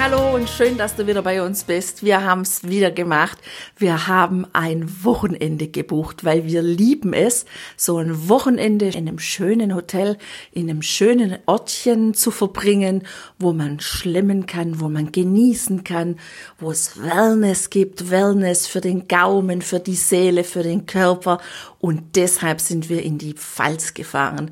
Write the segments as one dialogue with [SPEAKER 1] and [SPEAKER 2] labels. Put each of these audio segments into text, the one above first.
[SPEAKER 1] Hallo und schön, dass du wieder bei uns bist. Wir haben es wieder gemacht. Wir haben ein Wochenende gebucht, weil wir lieben es, so ein Wochenende in einem schönen Hotel, in einem schönen Ortchen zu verbringen, wo man schlemmen kann, wo man genießen kann, wo es Wellness gibt, Wellness für den Gaumen, für die Seele, für den Körper. Und deshalb sind wir in die Pfalz gefahren.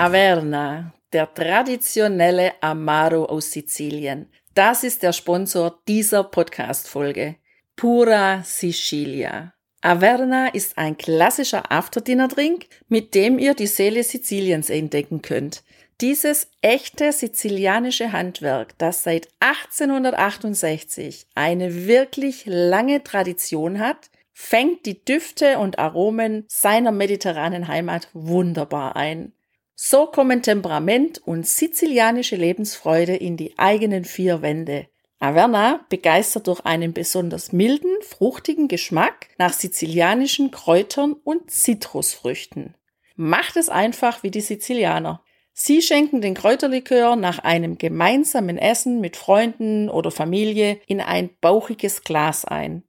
[SPEAKER 1] Averna, der traditionelle Amaro aus Sizilien. Das ist der Sponsor dieser Podcast-Folge. Pura Sicilia. Averna ist ein klassischer Afterdinner-Drink, mit dem ihr die Seele Siziliens entdecken könnt. Dieses echte sizilianische Handwerk, das seit 1868 eine wirklich lange Tradition hat, fängt die Düfte und Aromen seiner mediterranen Heimat wunderbar ein. So kommen Temperament und sizilianische Lebensfreude in die eigenen vier Wände. Averna begeistert durch einen besonders milden, fruchtigen Geschmack nach sizilianischen Kräutern und Zitrusfrüchten. Macht es einfach wie die Sizilianer. Sie schenken den Kräuterlikör nach einem gemeinsamen Essen mit Freunden oder Familie in ein bauchiges Glas ein.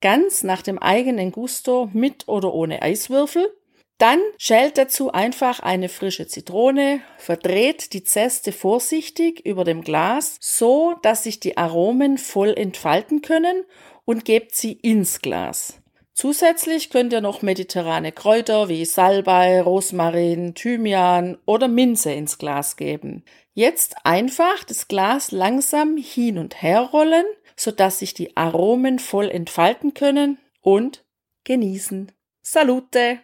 [SPEAKER 1] Ganz nach dem eigenen Gusto mit oder ohne Eiswürfel dann schält dazu einfach eine frische Zitrone, verdreht die Zeste vorsichtig über dem Glas, so dass sich die Aromen voll entfalten können und gebt sie ins Glas. Zusätzlich könnt ihr noch mediterrane Kräuter wie Salbei, Rosmarin, Thymian oder Minze ins Glas geben. Jetzt einfach das Glas langsam hin und her rollen, sodass sich die Aromen voll entfalten können und genießen. Salute!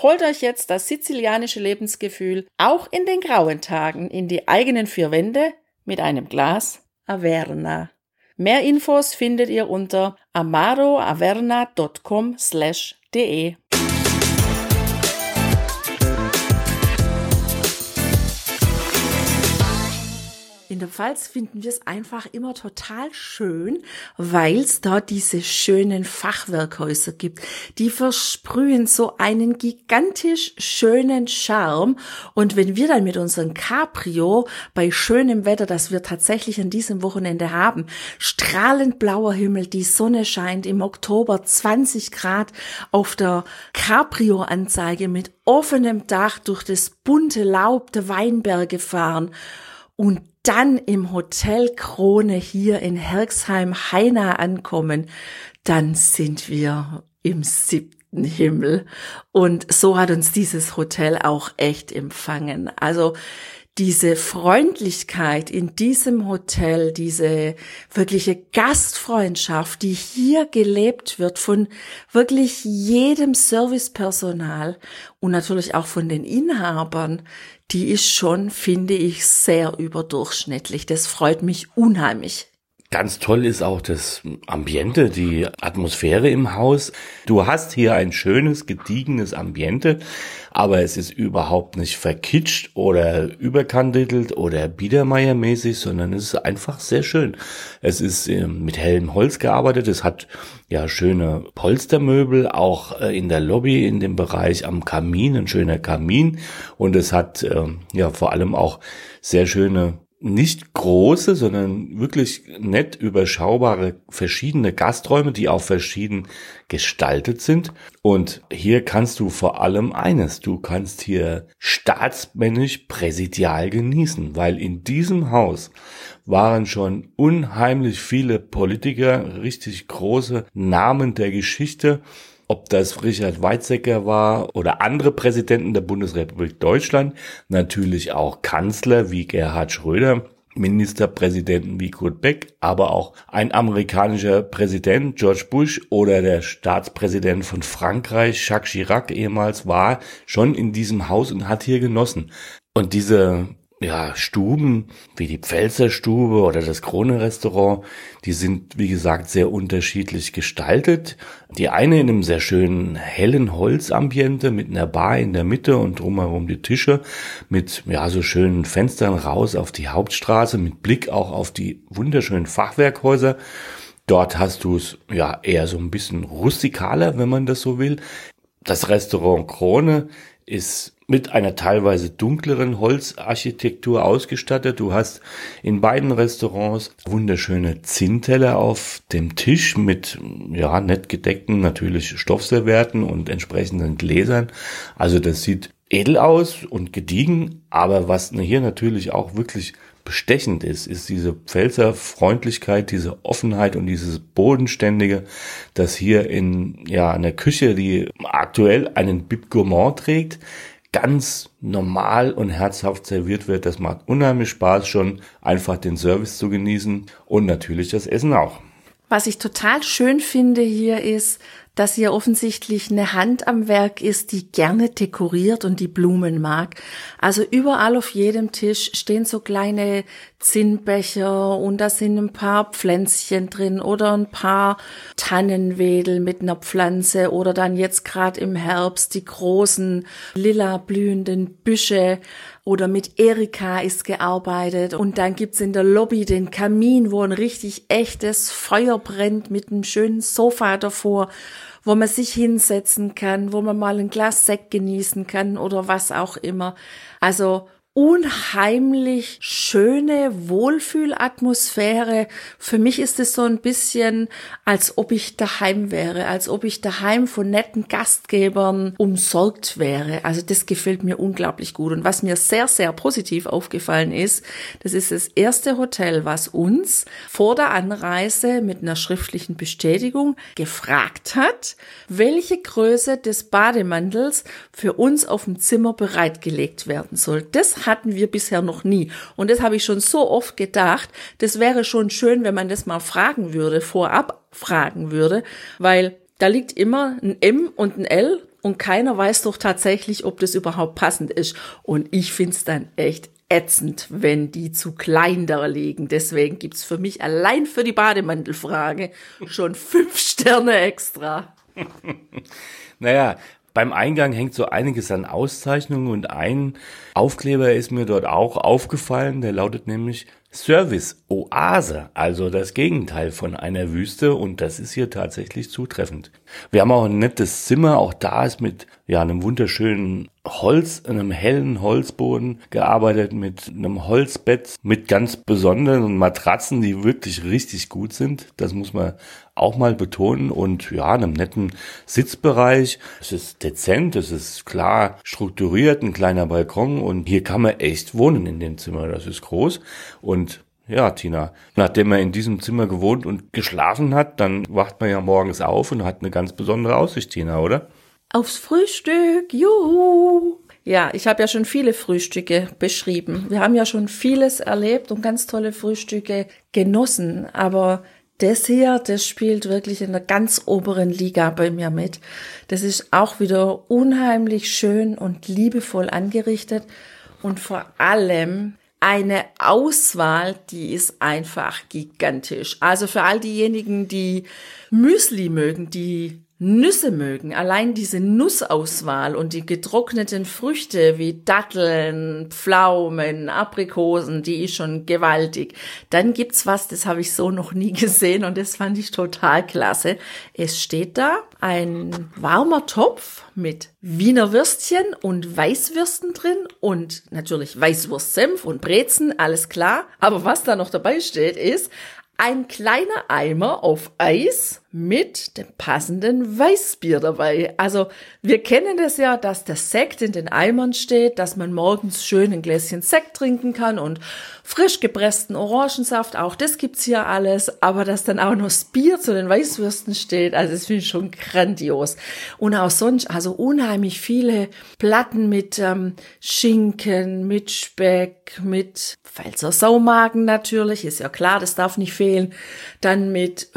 [SPEAKER 1] Holt euch jetzt das sizilianische Lebensgefühl auch in den grauen Tagen in die eigenen vier Wände mit einem Glas Averna. Mehr Infos findet ihr unter amaroaverna.com/de. In der Pfalz finden wir es einfach immer total schön, weil es da diese schönen Fachwerkhäuser gibt. Die versprühen so einen gigantisch schönen Charme. Und wenn wir dann mit unserem Cabrio bei schönem Wetter, das wir tatsächlich an diesem Wochenende haben, strahlend blauer Himmel, die Sonne scheint im Oktober 20 Grad auf der Cabrio-Anzeige mit offenem Dach durch das bunte Laub der Weinberge fahren und dann im Hotel Krone hier in Herxheim Heina ankommen, dann sind wir im siebten Himmel. Und so hat uns dieses Hotel auch echt empfangen. Also diese Freundlichkeit in diesem Hotel, diese wirkliche Gastfreundschaft, die hier gelebt wird von wirklich jedem Servicepersonal und natürlich auch von den Inhabern, die ist schon, finde ich, sehr überdurchschnittlich. Das freut mich unheimlich.
[SPEAKER 2] Ganz toll ist auch das Ambiente, die Atmosphäre im Haus. Du hast hier ein schönes, gediegenes Ambiente, aber es ist überhaupt nicht verkitscht oder überkandidelt oder Biedermeiermäßig, sondern es ist einfach sehr schön. Es ist ähm, mit hellem Holz gearbeitet, es hat ja schöne Polstermöbel, auch äh, in der Lobby, in dem Bereich am Kamin, ein schöner Kamin und es hat ähm, ja vor allem auch sehr schöne nicht große, sondern wirklich nett überschaubare verschiedene Gasträume, die auch verschieden gestaltet sind. Und hier kannst du vor allem eines, du kannst hier staatsmännisch präsidial genießen, weil in diesem Haus waren schon unheimlich viele Politiker, richtig große Namen der Geschichte ob das Richard Weizsäcker war oder andere Präsidenten der Bundesrepublik Deutschland, natürlich auch Kanzler wie Gerhard Schröder, Ministerpräsidenten wie Kurt Beck, aber auch ein amerikanischer Präsident George Bush oder der Staatspräsident von Frankreich Jacques Chirac ehemals war schon in diesem Haus und hat hier genossen. Und diese ja, Stuben wie die Pfälzer Stube oder das Krone Restaurant, die sind, wie gesagt, sehr unterschiedlich gestaltet. Die eine in einem sehr schönen hellen Holzambiente mit einer Bar in der Mitte und drumherum die Tische mit, ja, so schönen Fenstern raus auf die Hauptstraße mit Blick auch auf die wunderschönen Fachwerkhäuser. Dort hast du es ja eher so ein bisschen rustikaler, wenn man das so will. Das Restaurant Krone ist mit einer teilweise dunkleren Holzarchitektur ausgestattet. Du hast in beiden Restaurants wunderschöne Zinnteller auf dem Tisch mit, ja, nett gedeckten natürlich Stoffservierten und entsprechenden Gläsern. Also das sieht edel aus und gediegen, aber was hier natürlich auch wirklich bestechend ist, ist diese Pfälzer Freundlichkeit, diese Offenheit und dieses Bodenständige, das hier in ja einer Küche, die aktuell einen Bib Gourmand trägt, ganz normal und herzhaft serviert wird. Das macht unheimlich Spaß schon, einfach den Service zu genießen und natürlich das Essen auch.
[SPEAKER 1] Was ich total schön finde hier ist, dass hier offensichtlich eine Hand am Werk ist, die gerne dekoriert und die Blumen mag. Also überall auf jedem Tisch stehen so kleine Zinnbecher und da sind ein paar Pflänzchen drin oder ein paar Tannenwedel mit einer Pflanze oder dann jetzt gerade im Herbst die großen lila blühenden Büsche oder mit Erika ist gearbeitet und dann gibt's in der Lobby den Kamin, wo ein richtig echtes Feuer brennt mit einem schönen Sofa davor wo man sich hinsetzen kann, wo man mal ein Glas Sekt genießen kann oder was auch immer. Also unheimlich schöne Wohlfühlatmosphäre. Für mich ist es so ein bisschen, als ob ich daheim wäre, als ob ich daheim von netten Gastgebern umsorgt wäre. Also das gefällt mir unglaublich gut. Und was mir sehr, sehr positiv aufgefallen ist, das ist das erste Hotel, was uns vor der Anreise mit einer schriftlichen Bestätigung gefragt hat, welche Größe des Bademantels für uns auf dem Zimmer bereitgelegt werden soll. Das hatten wir bisher noch nie. Und das habe ich schon so oft gedacht, das wäre schon schön, wenn man das mal fragen würde, vorab fragen würde, weil da liegt immer ein M und ein L und keiner weiß doch tatsächlich, ob das überhaupt passend ist. Und ich find's dann echt ätzend, wenn die zu klein da liegen. Deswegen gibt's für mich allein für die Bademantelfrage schon fünf Sterne extra.
[SPEAKER 2] naja, beim Eingang hängt so einiges an Auszeichnungen und ein Aufkleber ist mir dort auch aufgefallen, der lautet nämlich Service Oase, also das Gegenteil von einer Wüste und das ist hier tatsächlich zutreffend. Wir haben auch ein nettes Zimmer, auch da ist mit ja einem wunderschönen Holz, einem hellen Holzboden gearbeitet, mit einem Holzbett, mit ganz besonderen Matratzen, die wirklich richtig gut sind. Das muss man auch mal betonen und ja, einem netten Sitzbereich. Es ist dezent, es ist klar strukturiert, ein kleiner Balkon und hier kann man echt wohnen in dem Zimmer. Das ist groß und ja, Tina, nachdem man in diesem Zimmer gewohnt und geschlafen hat, dann wacht man ja morgens auf und hat eine ganz besondere Aussicht, Tina, oder?
[SPEAKER 1] Aufs Frühstück, juhu! Ja, ich habe ja schon viele Frühstücke beschrieben. Wir haben ja schon vieles erlebt und ganz tolle Frühstücke genossen. Aber das hier, das spielt wirklich in der ganz oberen Liga bei mir mit. Das ist auch wieder unheimlich schön und liebevoll angerichtet und vor allem eine Auswahl, die ist einfach gigantisch. Also für all diejenigen, die Müsli mögen, die Nüsse mögen, allein diese Nussauswahl und die getrockneten Früchte wie Datteln, Pflaumen, Aprikosen, die ist schon gewaltig. Dann gibt's was, das habe ich so noch nie gesehen und das fand ich total klasse. Es steht da ein warmer Topf mit Wiener Würstchen und Weißwürsten drin und natürlich Weißwurstsenf und Brezen, alles klar. Aber was da noch dabei steht, ist ein kleiner Eimer auf Eis mit dem passenden Weißbier dabei. Also wir kennen das ja, dass der Sekt in den Eimern steht, dass man morgens schön ein Gläschen Sekt trinken kann und frisch gepressten Orangensaft, auch das gibt's hier alles, aber dass dann auch noch das Bier zu den Weißwürsten steht, also das finde ich schon grandios. Und auch sonst, also unheimlich viele Platten mit ähm, Schinken, mit Speck, mit Pfälzer Saumagen natürlich, ist ja klar, das darf nicht fehlen. Dann mit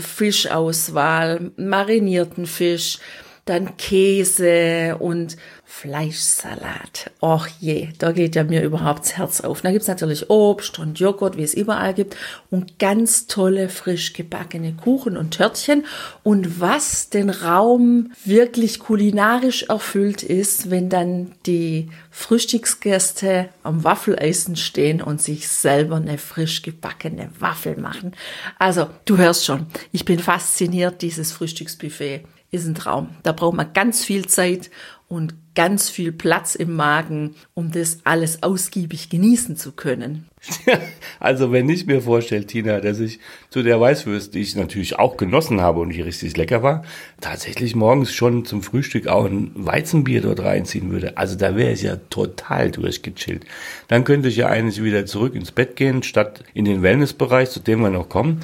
[SPEAKER 1] Fischauswahl, marinierten Fisch, dann Käse und Fleischsalat. Och je, da geht ja mir überhaupt das Herz auf. Da gibt's natürlich Obst und Joghurt, wie es überall gibt, und ganz tolle frisch gebackene Kuchen und Törtchen. Und was den Raum wirklich kulinarisch erfüllt ist, wenn dann die Frühstücksgäste am Waffeleisen stehen und sich selber eine frisch gebackene Waffel machen. Also, du hörst schon, ich bin fasziniert, dieses Frühstücksbuffet ist ein Traum. Da braucht man ganz viel Zeit und ganz viel Platz im Magen, um das alles ausgiebig genießen zu können.
[SPEAKER 2] Also wenn ich mir vorstelle, Tina, dass ich zu der Weißwürst, die ich natürlich auch genossen habe und die richtig lecker war, tatsächlich morgens schon zum Frühstück auch ein Weizenbier dort reinziehen würde. Also da wäre ich ja total durchgechillt. Dann könnte ich ja eigentlich wieder zurück ins Bett gehen, statt in den Wellnessbereich, zu dem wir noch kommen.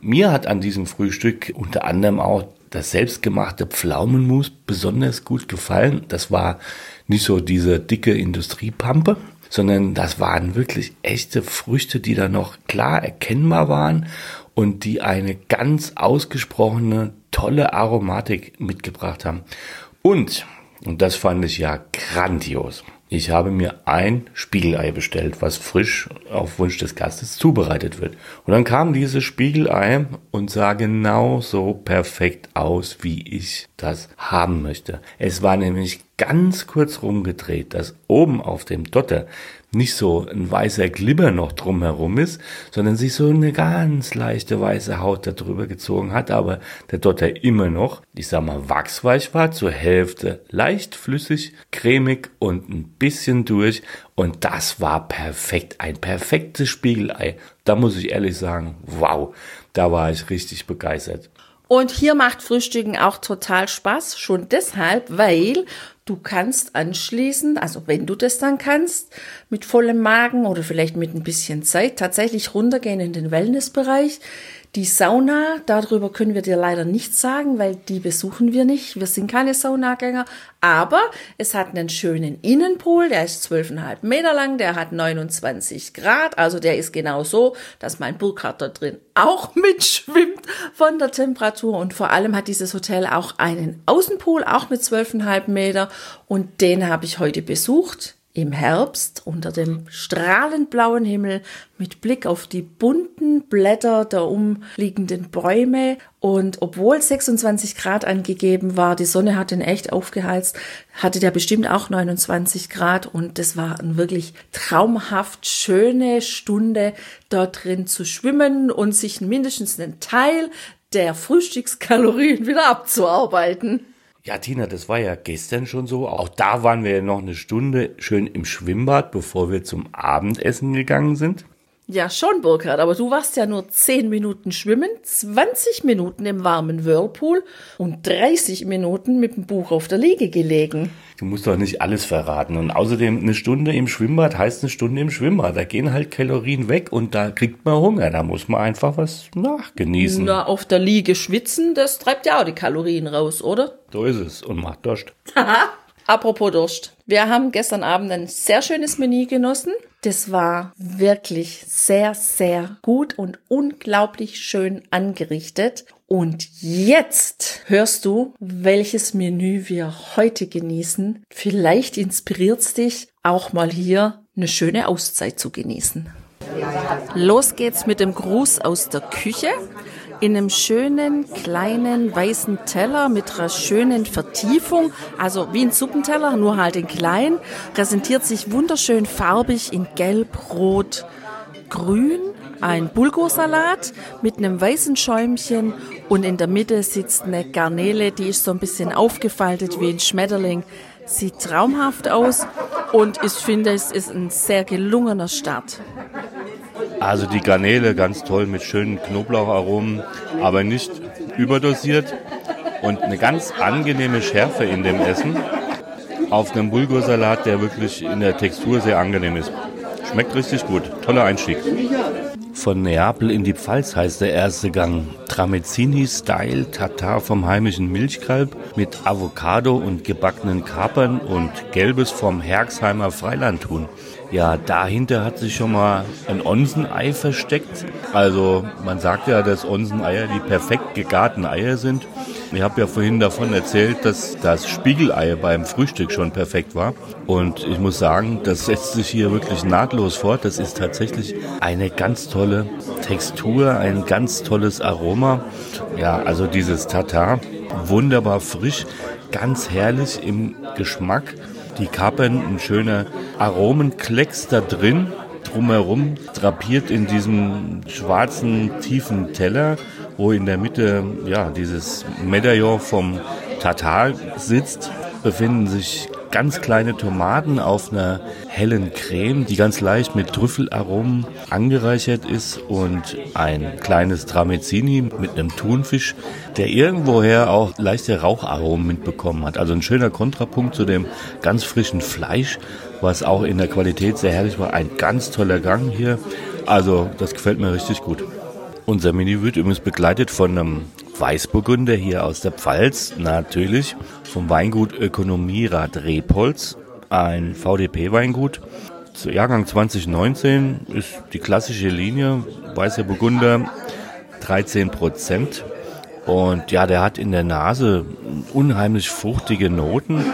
[SPEAKER 2] Mir hat an diesem Frühstück unter anderem auch das selbstgemachte Pflaumenmus besonders gut gefallen. Das war nicht so diese dicke Industriepampe, sondern das waren wirklich echte Früchte, die da noch klar erkennbar waren und die eine ganz ausgesprochene, tolle Aromatik mitgebracht haben. Und, und das fand ich ja grandios. Ich habe mir ein Spiegelei bestellt, was frisch auf Wunsch des Gastes zubereitet wird. Und dann kam dieses Spiegelei und sah genau so perfekt aus, wie ich das haben möchte. Es war nämlich ganz kurz rumgedreht, dass oben auf dem Dotter nicht so ein weißer Glibber noch drumherum ist, sondern sich so eine ganz leichte weiße Haut darüber gezogen hat, aber der Dotter immer noch, ich sag mal, wachsweich war, zur Hälfte leicht flüssig, cremig und ein bisschen durch und das war perfekt, ein perfektes Spiegelei. Da muss ich ehrlich sagen, wow, da war ich richtig begeistert.
[SPEAKER 1] Und hier macht Frühstücken auch total Spaß, schon deshalb, weil Du kannst anschließend, also wenn du das dann kannst, mit vollem Magen oder vielleicht mit ein bisschen Zeit tatsächlich runtergehen in den Wellnessbereich. Die Sauna, darüber können wir dir leider nichts sagen, weil die besuchen wir nicht. Wir sind keine Saunagänger. Aber es hat einen schönen Innenpool, der ist zwölfeinhalb Meter lang, der hat 29 Grad. Also der ist genau so, dass mein Burkhardt da drin auch mitschwimmt von der Temperatur. Und vor allem hat dieses Hotel auch einen Außenpool, auch mit zwölfeinhalb Meter. Und den habe ich heute besucht im Herbst unter dem strahlend blauen Himmel mit Blick auf die bunten Blätter der umliegenden Bäume und obwohl 26 Grad angegeben war, die Sonne hat ihn echt aufgeheizt, hatte der bestimmt auch 29 Grad und das war eine wirklich traumhaft schöne Stunde dort drin zu schwimmen und sich mindestens einen Teil der Frühstückskalorien wieder abzuarbeiten.
[SPEAKER 2] Ja, Tina, das war ja gestern schon so. Auch da waren wir ja noch eine Stunde schön im Schwimmbad, bevor wir zum Abendessen gegangen sind.
[SPEAKER 1] Ja, schon, Burkhard, aber du warst ja nur 10 Minuten schwimmen, 20 Minuten im warmen Whirlpool und 30 Minuten mit dem Buch auf der Liege gelegen.
[SPEAKER 2] Du musst doch nicht alles verraten. Und außerdem eine Stunde im Schwimmbad heißt eine Stunde im Schwimmbad. Da gehen halt Kalorien weg und da kriegt man Hunger. Da muss man einfach was nachgenießen.
[SPEAKER 1] Na, auf der Liege schwitzen, das treibt ja auch die Kalorien raus, oder?
[SPEAKER 2] So ist es und macht Durst.
[SPEAKER 1] Haha. Apropos Durst. Wir haben gestern Abend ein sehr schönes Menü genossen. Das war wirklich sehr, sehr gut und unglaublich schön angerichtet. Und jetzt hörst du, welches Menü wir heute genießen. Vielleicht inspiriert's dich, auch mal hier eine schöne Auszeit zu genießen. Los geht's mit dem Gruß aus der Küche in einem schönen kleinen weißen Teller mit einer schönen Vertiefung, also wie ein Suppenteller, nur halt in klein, präsentiert sich wunderschön farbig in gelb, rot, grün ein Bulgursalat mit einem weißen Schäumchen und in der Mitte sitzt eine Garnele, die ist so ein bisschen aufgefaltet wie ein Schmetterling. Sieht traumhaft aus und ich finde, es ist ein sehr gelungener Start.
[SPEAKER 2] Also die Garnele ganz toll mit schönen Knoblaucharomen, aber nicht überdosiert und eine ganz angenehme Schärfe in dem Essen auf einem Bulgursalat, der wirklich in der Textur sehr angenehm ist. Schmeckt richtig gut. Toller Einstieg. Von Neapel in die Pfalz heißt der erste Gang. Tramezzini-Style Tatar vom heimischen Milchkalb mit Avocado und gebackenen Kapern und Gelbes vom Herxheimer Freilandhuhn. Ja, dahinter hat sich schon mal ein Onsenei versteckt. Also man sagt ja, dass Onseneier die perfekt gegarten Eier sind. Ich habe ja vorhin davon erzählt, dass das Spiegelei beim Frühstück schon perfekt war. Und ich muss sagen, das setzt sich hier wirklich nahtlos fort. Das ist tatsächlich eine ganz tolle Textur, ein ganz tolles Aroma. Ja, also dieses Tatar, wunderbar frisch, ganz herrlich im Geschmack die Kapern, ein schöner Aromenklecks da drin, drumherum drapiert in diesem schwarzen, tiefen Teller, wo in der Mitte ja dieses Medaillon vom Tatar sitzt, befinden sich ganz kleine Tomaten auf einer hellen Creme, die ganz leicht mit Trüffelaromen angereichert ist und ein kleines Tramezzini mit einem Thunfisch, der irgendwoher auch leichte Raucharomen mitbekommen hat. Also ein schöner Kontrapunkt zu dem ganz frischen Fleisch, was auch in der Qualität sehr herrlich war. Ein ganz toller Gang hier. Also das gefällt mir richtig gut. Unser Menü wird übrigens begleitet von einem Weißburgunder hier aus der Pfalz, natürlich vom Weingut Ökonomierat Repolz, ein VDP-Weingut. Jahrgang 2019 ist die klassische Linie, weißer Burgunder, 13 Prozent. Und ja, der hat in der Nase unheimlich fruchtige Noten,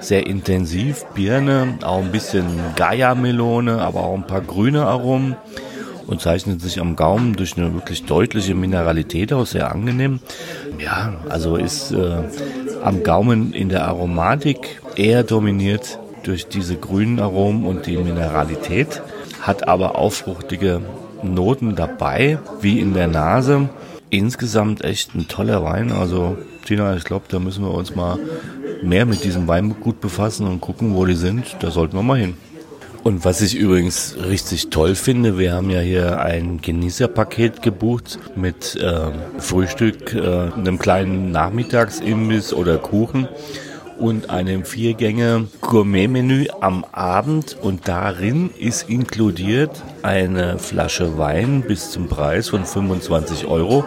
[SPEAKER 2] sehr intensiv, Birne, auch ein bisschen Gaia-Melone, aber auch ein paar grüne Aromen und zeichnet sich am Gaumen durch eine wirklich deutliche Mineralität aus, sehr angenehm. Ja, also ist äh, am Gaumen in der Aromatik eher dominiert durch diese grünen Aromen und die Mineralität, hat aber aufruchtige Noten dabei, wie in der Nase. Insgesamt echt ein toller Wein. Also Tina, ich glaube, da müssen wir uns mal mehr mit diesem Weingut befassen und gucken, wo die sind. Da sollten wir mal hin. Und was ich übrigens richtig toll finde, wir haben ja hier ein Genießerpaket gebucht mit äh, Frühstück, äh, einem kleinen Nachmittagsimbiss oder Kuchen und einem Viergänge Gourmet-Menü am Abend. Und darin ist inkludiert eine Flasche Wein bis zum Preis von 25 Euro.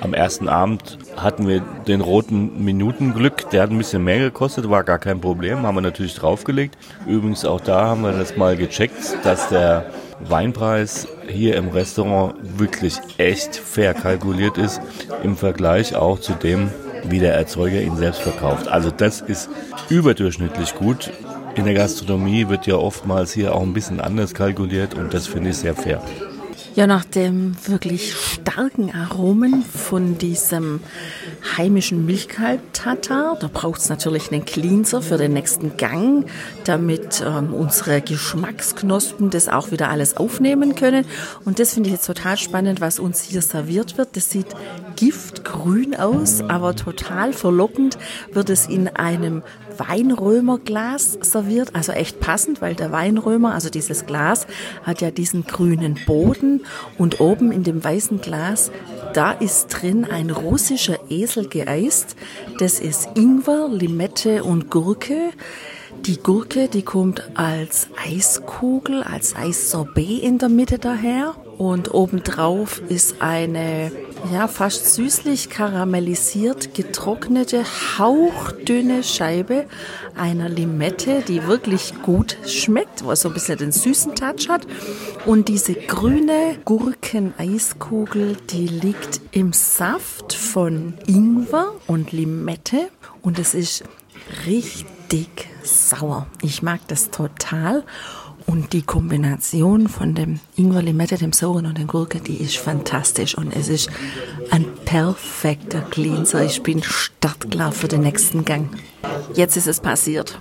[SPEAKER 2] Am ersten Abend hatten wir den roten Minutenglück, der hat ein bisschen mehr gekostet, war gar kein Problem, haben wir natürlich draufgelegt. Übrigens auch da haben wir das mal gecheckt, dass der Weinpreis hier im Restaurant wirklich echt fair kalkuliert ist im Vergleich auch zu dem, wie der Erzeuger ihn selbst verkauft. Also das ist überdurchschnittlich gut. In der Gastronomie wird ja oftmals hier auch ein bisschen anders kalkuliert und das finde ich sehr fair.
[SPEAKER 1] Ja, nach dem wirklich starken Aromen von diesem heimischen Milchkalb-Tatar, da braucht es natürlich einen Cleanser für den nächsten Gang, damit ähm, unsere Geschmacksknospen das auch wieder alles aufnehmen können. Und das finde ich jetzt total spannend, was uns hier serviert wird. Das sieht giftgrün aus, aber total verlockend wird es in einem Weinrömerglas serviert, also echt passend, weil der Weinrömer, also dieses Glas, hat ja diesen grünen Boden und oben in dem weißen Glas, da ist drin ein russischer Esel geeist. Das ist Ingwer, Limette und Gurke. Die Gurke, die kommt als Eiskugel, als Eissorbet in der Mitte daher. Und obendrauf ist eine, ja, fast süßlich karamellisiert getrocknete, hauchdünne Scheibe einer Limette, die wirklich gut schmeckt, was so ein bisschen den süßen Touch hat. Und diese grüne Gurkeneiskugel, die liegt im Saft von Ingwer und Limette. Und es ist richtig sauer. Ich mag das total. Und die Kombination von dem Ingwer, Limette, dem Sauren und der Gurke, die ist fantastisch. Und es ist ein perfekter Cleanser. Ich bin startklar für den nächsten Gang. Jetzt ist es passiert.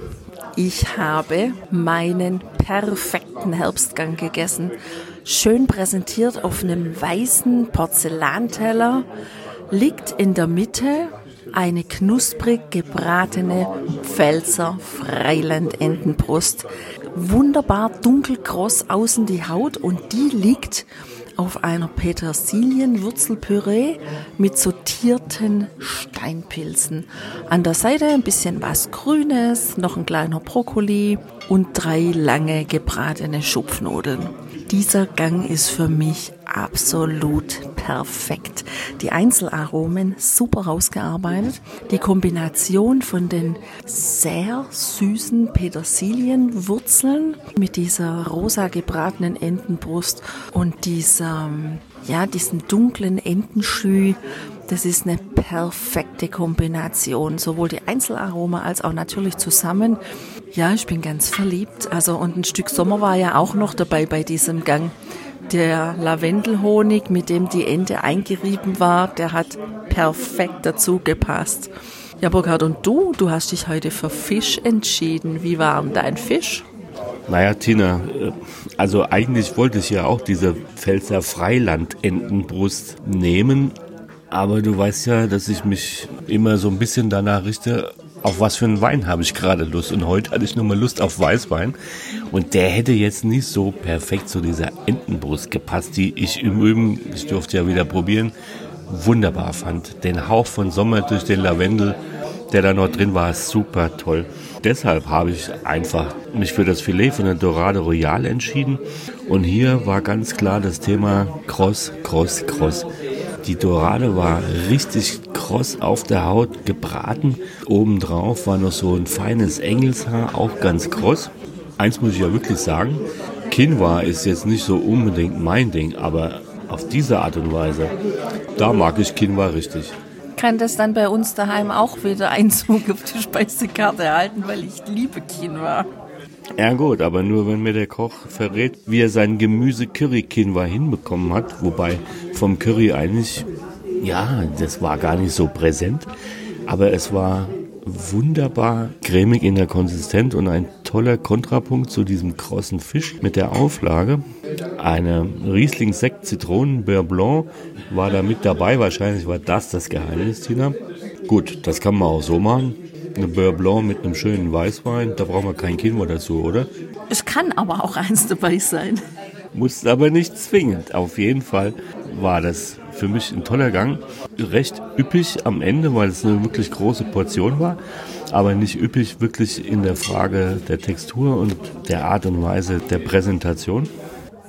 [SPEAKER 1] Ich habe meinen perfekten Herbstgang gegessen. Schön präsentiert auf einem weißen Porzellanteller. Liegt in der Mitte eine knusprig gebratene Pfälzer Freiland-Entenbrust. Wunderbar dunkelkross außen die Haut und die liegt auf einer Petersilienwurzelpüree mit sortierten Steinpilzen. An der Seite ein bisschen was Grünes, noch ein kleiner Brokkoli und drei lange gebratene Schupfnudeln. Dieser Gang ist für mich absolut perfekt. Die Einzelaromen super rausgearbeitet. Die Kombination von den sehr süßen Petersilienwurzeln mit dieser rosa gebratenen Entenbrust und dieser, ja, diesen dunklen Entenschü. Das ist eine perfekte Kombination, sowohl die Einzelaroma als auch natürlich zusammen. Ja, ich bin ganz verliebt. Also und ein Stück Sommer war ja auch noch dabei bei diesem Gang. Der Lavendelhonig, mit dem die Ente eingerieben war, der hat perfekt dazu gepasst. Ja, Burkhard, und du? Du hast dich heute für Fisch entschieden. Wie war denn dein Fisch?
[SPEAKER 2] Naja, Tina, äh, also eigentlich wollte ich ja auch diese Pfälzer Freiland-Entenbrust nehmen, aber du weißt ja, dass ich mich immer so ein bisschen danach richte, auf was für einen Wein habe ich gerade Lust. Und heute hatte ich nur mal Lust auf Weißwein. Und der hätte jetzt nicht so perfekt zu dieser Entenbrust gepasst, die ich im Übrigen, ich durfte ja wieder probieren, wunderbar fand. Den Hauch von Sommer durch den Lavendel, der da noch drin war, super toll. Deshalb habe ich einfach mich für das Filet von der Dorade Royale entschieden. Und hier war ganz klar das Thema Cross, Cross, Cross. Die Dorade war richtig kross auf der Haut gebraten. Obendrauf war noch so ein feines Engelshaar, auch ganz kross. Eins muss ich ja wirklich sagen, Quinoa ist jetzt nicht so unbedingt mein Ding, aber auf diese Art und Weise, da mag ich Quinoa richtig.
[SPEAKER 1] Kann das dann bei uns daheim auch wieder Einzug auf die Speisekarte erhalten, weil ich liebe Quinoa.
[SPEAKER 2] Ja gut, aber nur wenn mir der Koch verrät, wie er sein Gemüse Curry Quinoa hinbekommen hat, wobei vom Curry eigentlich, ja, das war gar nicht so präsent, aber es war wunderbar cremig in der Konsistenz und ein toller Kontrapunkt zu diesem krossen Fisch mit der Auflage. Eine Riesling Sekt Zitronen Beurre Blanc war da mit dabei. Wahrscheinlich war das das Geheimnis, Tina. Gut, das kann man auch so machen eine Beurre Blanc mit einem schönen Weißwein, da brauchen wir kein Kinmo dazu, oder?
[SPEAKER 1] Es kann aber auch eins dabei sein.
[SPEAKER 2] Muss aber nicht zwingend. Auf jeden Fall war das für mich ein toller Gang. Recht üppig am Ende, weil es eine wirklich große Portion war, aber nicht üppig wirklich in der Frage der Textur und der Art und Weise der Präsentation.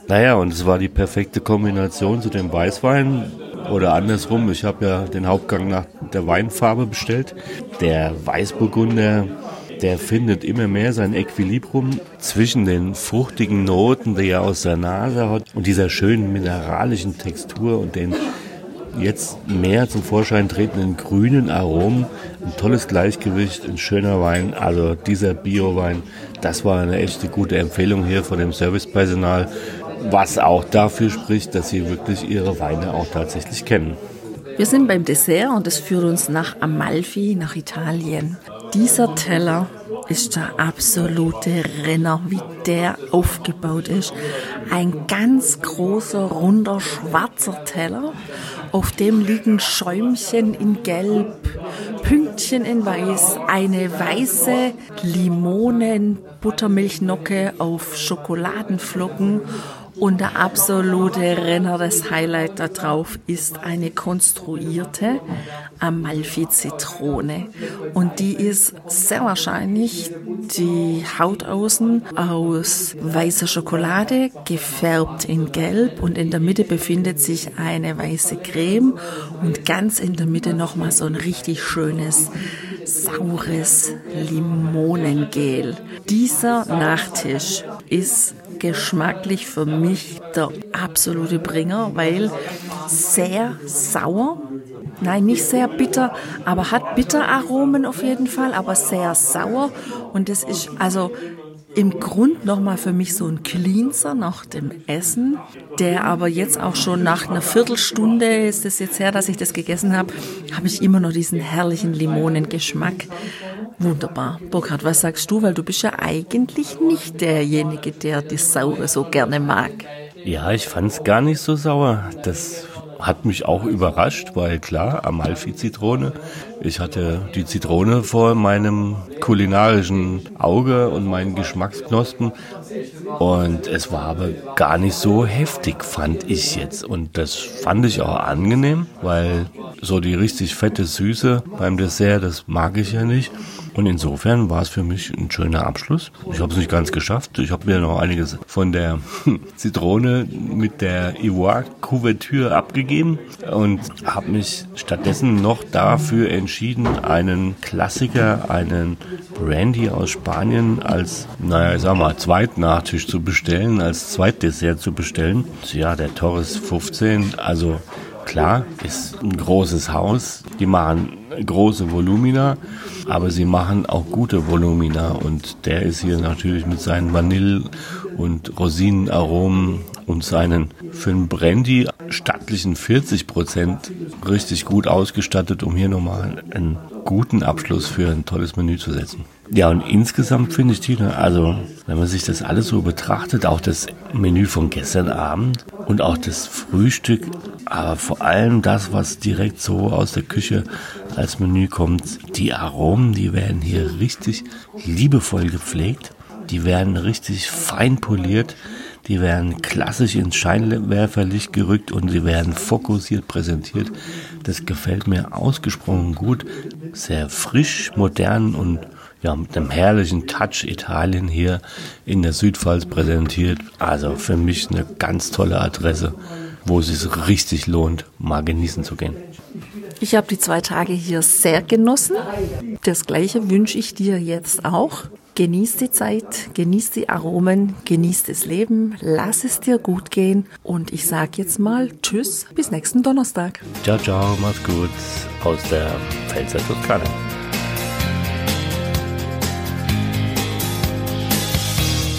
[SPEAKER 2] Naja, und es war die perfekte Kombination zu dem Weißwein. Oder andersrum, ich habe ja den Hauptgang nach der Weinfarbe bestellt. Der Weißburgunder, der findet immer mehr sein Equilibrium zwischen den fruchtigen Noten, die er aus der Nase hat, und dieser schönen mineralischen Textur und den jetzt mehr zum Vorschein tretenden grünen Aromen. Ein tolles Gleichgewicht, ein schöner Wein. Also dieser Bio-Wein, das war eine echte gute Empfehlung hier von dem Servicepersonal was auch dafür spricht, dass sie wirklich ihre Weine auch tatsächlich kennen.
[SPEAKER 1] Wir sind beim Dessert und es führt uns nach Amalfi, nach Italien. Dieser Teller ist der absolute Renner, wie der aufgebaut ist. Ein ganz großer, runder, schwarzer Teller. Auf dem liegen Schäumchen in Gelb, Pünktchen in Weiß, eine weiße Limonen-Buttermilchnocke auf Schokoladenflocken und der absolute Renner, das Highlight da drauf, ist eine konstruierte Amalfi-Zitrone. Und die ist sehr wahrscheinlich die Haut außen aus weißer Schokolade, gefärbt in Gelb und in der Mitte befindet sich eine weiße Creme und ganz in der Mitte nochmal so ein richtig schönes saures Limonengel. Dieser Nachtisch ist geschmacklich für mich der absolute Bringer, weil sehr sauer, nein, nicht sehr bitter, aber hat Bitteraromen auf jeden Fall, aber sehr sauer und es ist also im Grund nochmal für mich so ein Cleanser nach dem Essen, der aber jetzt auch schon nach einer Viertelstunde ist es jetzt her, dass ich das gegessen habe, habe ich immer noch diesen herrlichen Limonengeschmack. Wunderbar. Burkhard, was sagst du? Weil du bist ja eigentlich nicht derjenige, der die Saure so gerne mag.
[SPEAKER 2] Ja, ich fand es gar nicht so sauer. Das hat mich auch überrascht, weil klar, Amalfi-Zitrone Ich hatte die Zitrone vor meinem kulinarischen Auge und meinen Geschmacksknospen und es war aber gar nicht so heftig, fand ich jetzt. Und das fand ich auch angenehm, weil so die richtig fette Süße beim Dessert, das mag ich ja nicht. Und insofern war es für mich ein schöner Abschluss. Ich habe es nicht ganz geschafft. Ich habe mir noch einiges von der Zitrone mit der Ivoire Couverture abgegeben und habe mich stattdessen noch dafür entschieden, einen Klassiker, einen Brandy aus Spanien als, naja, ich sag mal, Zweitnachtisch zu bestellen, als Zweitdessert zu bestellen. Ja, der Torres 15, also klar, ist ein großes Haus. Die machen große Volumina, aber sie machen auch gute Volumina und der ist hier natürlich mit seinen Vanille- und Rosinenaromen und seinen für einen Brandy stattlichen 40 Prozent richtig gut ausgestattet, um hier nochmal einen guten Abschluss für ein tolles Menü zu setzen. Ja, und insgesamt finde ich Tina, also wenn man sich das alles so betrachtet, auch das Menü von gestern Abend und auch das Frühstück, aber vor allem das, was direkt so aus der Küche als Menü kommt, die Aromen, die werden hier richtig liebevoll gepflegt, die werden richtig fein poliert, die werden klassisch ins Scheinwerferlicht gerückt und sie werden fokussiert präsentiert. Das gefällt mir ausgesprochen gut, sehr frisch, modern und ja, mit einem herrlichen Touch Italien hier in der Südpfalz präsentiert. Also für mich eine ganz tolle Adresse, wo es sich richtig lohnt, mal genießen zu gehen.
[SPEAKER 1] Ich habe die zwei Tage hier sehr genossen. Das gleiche wünsche ich dir jetzt auch. Genieß die Zeit, genieß die Aromen, genieß das Leben, lass es dir gut gehen und ich sag jetzt mal Tschüss, bis nächsten Donnerstag.
[SPEAKER 2] Ciao, ciao, mach's gut aus der Pfälzer Toskana.